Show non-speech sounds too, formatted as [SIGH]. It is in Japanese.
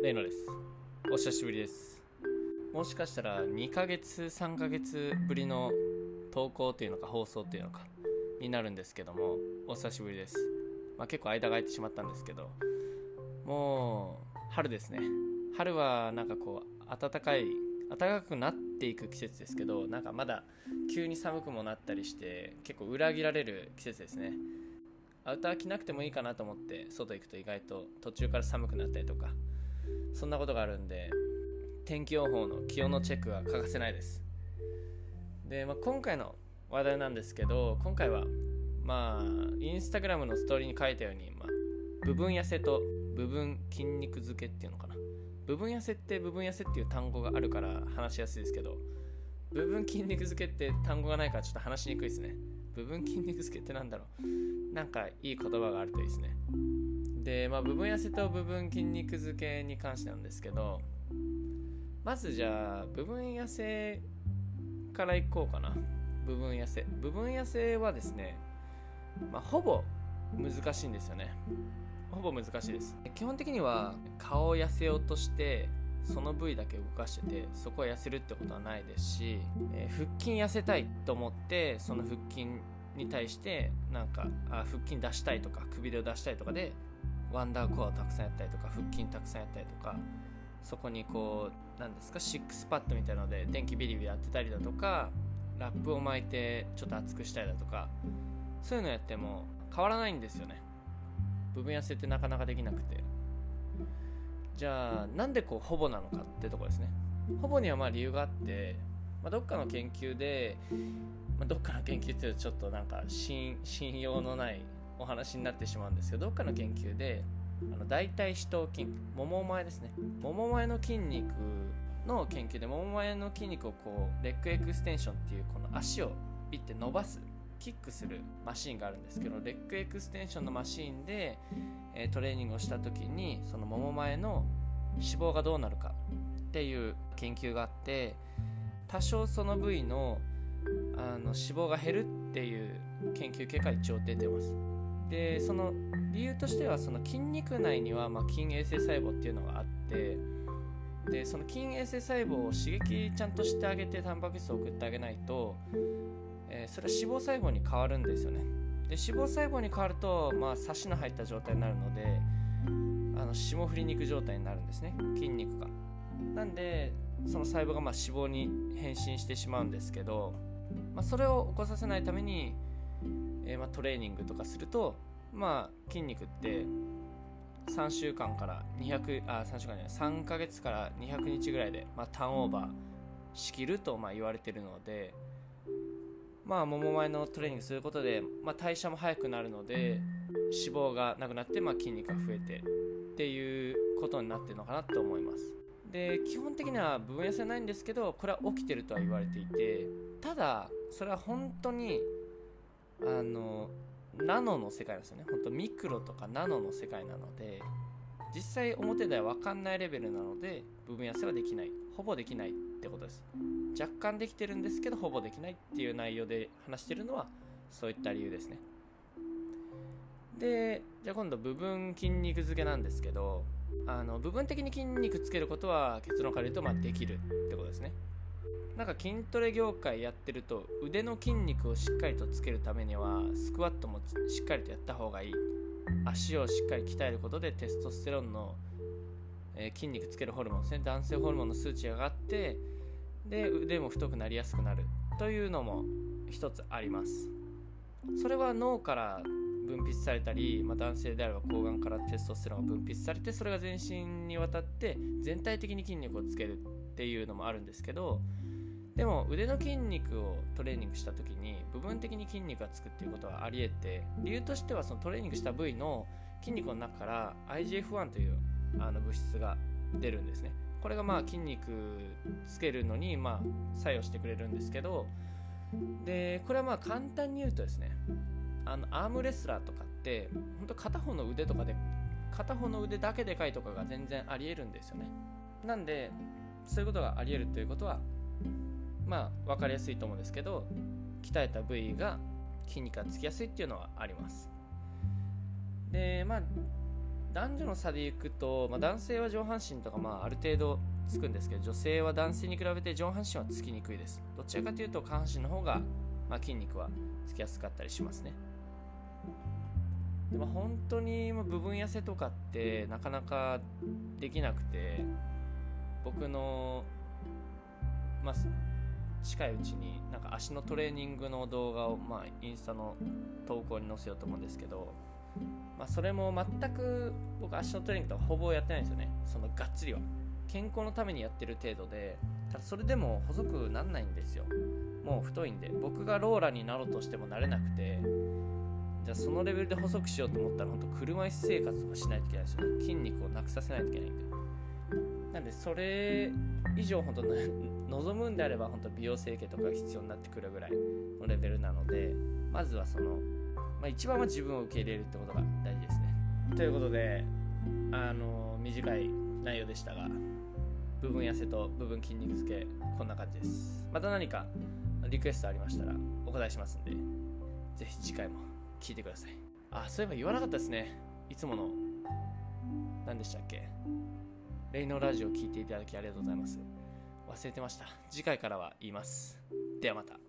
レイノです。お久しぶりです。もしかしたら2ヶ月3ヶ月ぶりの投稿っていうのか放送っていうのかになるんですけどもお久しぶりです、まあ、結構間が空いてしまったんですけどもう春ですね。春はなんかこう暖かい暖かくなっていく季節ですけどなんかまだ急に寒くもなったりして結構裏切られる季節ですね。アウター着なくてもいいかなと思って外行くと意外と途中から寒くなったりとかそんなことがあるんで天気予報の気温のチェックが欠かせないです。で、まあ、今回の話題なんですけど今回はまあインスタグラムのストーリーに書いたように、まあ、部分痩せと部分筋肉付けっていうのかな。部分痩せって部分痩せっていう単語があるから話しやすいですけど部分筋肉付けって単語がないからちょっと話しにくいですね。部分筋肉付けってなんだろう。なんかいい言葉があるといいですね。で、まあ、部分痩せと部分筋肉付けに関してなんですけどまずじゃあ部分痩せからいこうかな。部分痩せ。部分痩せはですね、まあ、ほぼ難しいんですよね。ほぼ難しいです。基本的には顔を痩せようとしてその部位だけ動かしててそこは痩せるってことはないですし、えー、腹筋痩せたいと思ってその腹筋に対してなんかあ腹筋出したいとかくびれを出したいとかでワンダーコアをたくさんやったりとか腹筋たくさんやったりとかそこにこう何ですかシックスパッドみたいなので電気ビリビリやってたりだとかラップを巻いてちょっと熱くしたりだとかそういうのやっても変わらないんですよね。部分痩せってなかなかできなくて。じゃあなんでこうほぼなのかってとこですね。ほぼにはまあ理由があって、まあ、どっかの研究で、まあ、どっかの研究っていうとちょっとなんか信用のないお話になってしまうんですけどどっかの研究であの大腿四頭筋もも前ですね。もも前の筋肉の研究でもも前の筋肉をこうレッグエクステンションっていうこの足をピッて伸ばすキックするマシンがあるんですけどレッグエクステンションのマシンで、えトレーニングをした時にそのもも前の脂肪がどうなるかっていう研究があって多少その部位のあの脂肪が減るっていう研究結果一応出てます。でその理由としてはその筋肉内にはまあ筋衛生細胞っていうのがあってでその筋衛生細胞を刺激ちゃんとしてあげてタンパク質を送ってあげないと、えー、それは脂肪細胞に変わるんですよね。で脂肪細胞に変わると、まあ、サシの入った状態になるのであの霜降り肉状態になるんですね。筋肉が。なんでその細胞がま脂肪に変身してしまうんですけど、まあ、それを起こさせないためにえー、まあ、トレーニングとかすると、まあ、筋肉って3週間から200あ3週間じゃない3ヶ月から200日ぐらいで、まあ、ターンオーバーしきるとまあ言われてるのでまあもも前のトレーニングすることで、まあ、代謝も早くなるので脂肪がなくなって、まあ、筋肉が増えてっていうことになってるのかなと思います。で基本的には部分痩せないんですけどこれは起きてるとは言われていてただそれは本当にあのナノの世界ですよね。本当ミクロとかナノの世界なので実際表では分かんないレベルなので部分痩せはできない。ほぼできないってことです。若干できてるんですけどほぼできないっていう内容で話してるのはそういった理由ですね。でじゃあ今度部分筋肉付けなんですけどあの部分的に筋肉つけることは結論から言うとまあできるってことですね。なんか筋トレ業界やってると腕の筋肉をしっかりとつけるためにはスクワットもしっかりとやった方がいい。足をしっかり鍛えることでテストステロンの、えー、筋肉つけるホルモンですね男性ホルモンの数値が上がってで腕も太くなりやすくなるというのも一つあります。それは脳から分泌されたり、まあ、男性であれば睾丸からテストステロンが分泌されてそれが全身にわたって全体的に筋肉をつける。っていうのもあるんですけどでも腕の筋肉をトレーニングした時に部分的に筋肉がつくっていうことはありえて理由としてはそのトレーニングした部位の筋肉の中から IGF-1 というあの物質が出るんですね。これがまあ筋肉つけるのにまあ作用してくれるんですけどでこれはまあ簡単に言うとですねあのアームレスラーとかって本当片方の腕とかで片方の腕だけでかいとかが全然ありえるんですよね。なんでそういうことがありえるということはまあ分かりやすいと思うんですけど鍛えた部位が筋肉がつきやすいっていうのはあります。でまあ男女の差でいくと、まあ、男性は上半身とかまあある程度つくんですけど女性は男性に比べて上半身はつきにくいです。どちらかというと下半身の方が、まあ、筋肉はつきやすかったりしますね。でも本当に部分痩せとかってなかなかできなくて僕の、まあ、近いうちになんか足のトレーニングの動画を、まあ、インスタの投稿に載せようと思うんですけど、まあ、それも全く僕足のトレーニングとかほぼやってないんですよね。そのがっつりは。健康のためにやってる程度でただそれでも細くなんないんですよ。もう太いんで。僕がローラになろうとしてもなれなくてじゃあそのレベルで細くしようと思ったら本当車椅子生活とかしないといけないですよね。筋肉をなくさせないといけないんで。なんでそれ以上本当 [LAUGHS] 望むんであれば本当美容整形とかが必要になってくるぐらいのレベルなのでまずはその、まあ、一番は自分を受け入れるってことが大事ですね。ということであの短い内容でしたが部分痩せと部分筋肉付けこんな感じです。また何かリクエストありましたらお答えしますんでぜひ次回も聞いてください。あそういえば言わなかったですね。いつもの何でしたっけ？レイノラジオ聞いていただきありがとうございます。忘れてました。次回からは言います。ではまた。